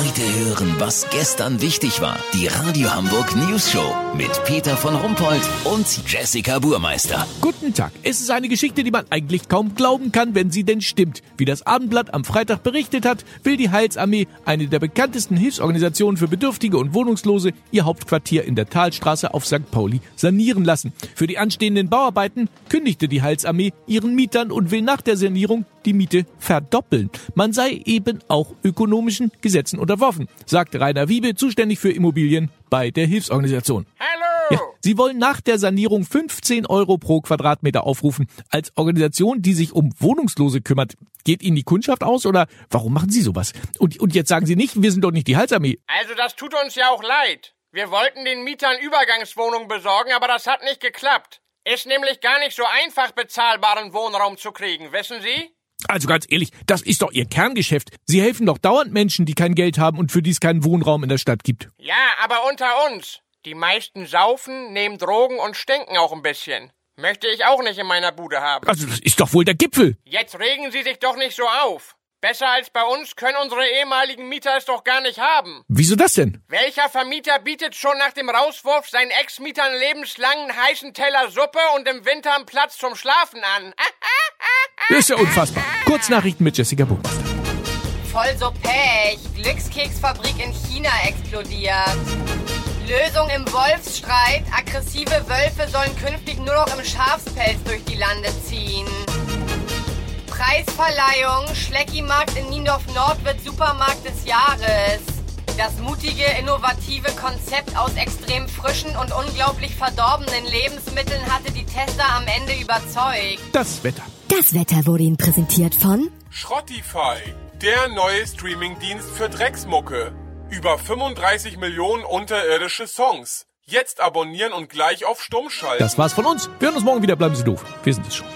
Heute hören, was gestern wichtig war. Die Radio Hamburg News Show mit Peter von Rumpold und Jessica Burmeister. Guten Tag. Es ist eine Geschichte, die man eigentlich kaum glauben kann, wenn sie denn stimmt. Wie das Abendblatt am Freitag berichtet hat, will die Heilsarmee, eine der bekanntesten Hilfsorganisationen für Bedürftige und Wohnungslose, ihr Hauptquartier in der Talstraße auf St. Pauli sanieren lassen. Für die anstehenden Bauarbeiten kündigte die Heilsarmee ihren Mietern und will nach der Sanierung die Miete verdoppeln. Man sei eben auch ökonomischen Gesetzen unterworfen, sagt Rainer Wiebe, zuständig für Immobilien bei der Hilfsorganisation. Hallo! Ja, sie wollen nach der Sanierung 15 Euro pro Quadratmeter aufrufen. Als Organisation, die sich um Wohnungslose kümmert, geht Ihnen die Kundschaft aus oder warum machen Sie sowas? Und, und jetzt sagen Sie nicht, wir sind doch nicht die Halsarmee. Also das tut uns ja auch leid. Wir wollten den Mietern Übergangswohnungen besorgen, aber das hat nicht geklappt. Ist nämlich gar nicht so einfach, bezahlbaren Wohnraum zu kriegen, wissen Sie? Also ganz ehrlich, das ist doch Ihr Kerngeschäft. Sie helfen doch dauernd Menschen, die kein Geld haben und für die es keinen Wohnraum in der Stadt gibt. Ja, aber unter uns. Die meisten saufen, nehmen Drogen und stinken auch ein bisschen. Möchte ich auch nicht in meiner Bude haben. Also das ist doch wohl der Gipfel. Jetzt regen Sie sich doch nicht so auf. Besser als bei uns können unsere ehemaligen Mieter es doch gar nicht haben. Wieso das denn? Welcher Vermieter bietet schon nach dem Rauswurf seinen Ex-Mietern lebenslang einen heißen Teller Suppe und im Winter einen Platz zum Schlafen an? Das ist ja unfassbar. Kurznachrichten mit Jessica Buch. Voll so Pech. Glückskeksfabrik in China explodiert. Lösung im Wolfsstreit. Aggressive Wölfe sollen künftig nur noch im Schafspelz durch die Lande ziehen. Preisverleihung. Schleckimarkt in Niendorf Nord wird Supermarkt des Jahres. Das mutige, innovative Konzept aus extrem frischen und unglaublich verdorbenen Lebensmitteln hatte die Tester am Ende überzeugt. Das Wetter. Das Wetter wurde Ihnen präsentiert von Schrottify, der neue Streamingdienst für Drecksmucke. Über 35 Millionen unterirdische Songs. Jetzt abonnieren und gleich auf Stumm schalten. Das war's von uns. Wir hören uns morgen wieder. Bleiben Sie doof. Wir sind es schon.